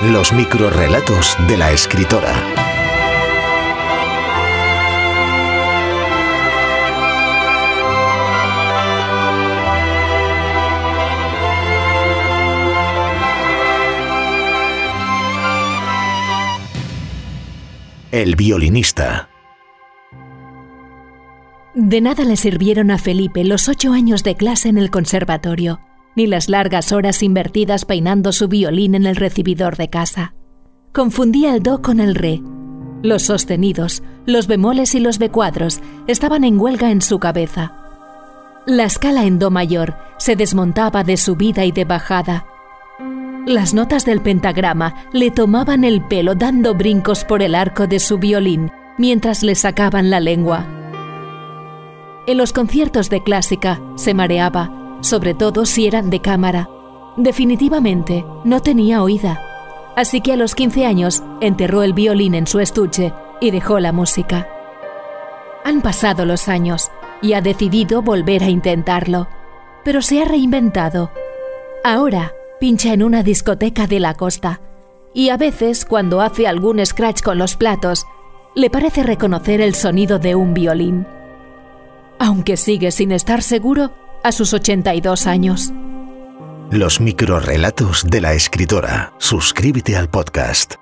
Los microrrelatos de la escritora. El violinista. De nada le sirvieron a Felipe los ocho años de clase en el conservatorio, ni las largas horas invertidas peinando su violín en el recibidor de casa. Confundía el do con el re. Los sostenidos, los bemoles y los becuadros estaban en huelga en su cabeza. La escala en do mayor se desmontaba de subida y de bajada. Las notas del pentagrama le tomaban el pelo dando brincos por el arco de su violín mientras le sacaban la lengua. En los conciertos de clásica se mareaba, sobre todo si eran de cámara. Definitivamente no tenía oída. Así que a los 15 años enterró el violín en su estuche y dejó la música. Han pasado los años y ha decidido volver a intentarlo, pero se ha reinventado. Ahora pincha en una discoteca de la costa y a veces cuando hace algún scratch con los platos, le parece reconocer el sonido de un violín aunque sigue sin estar seguro a sus 82 años. Los microrrelatos de la escritora. Suscríbete al podcast.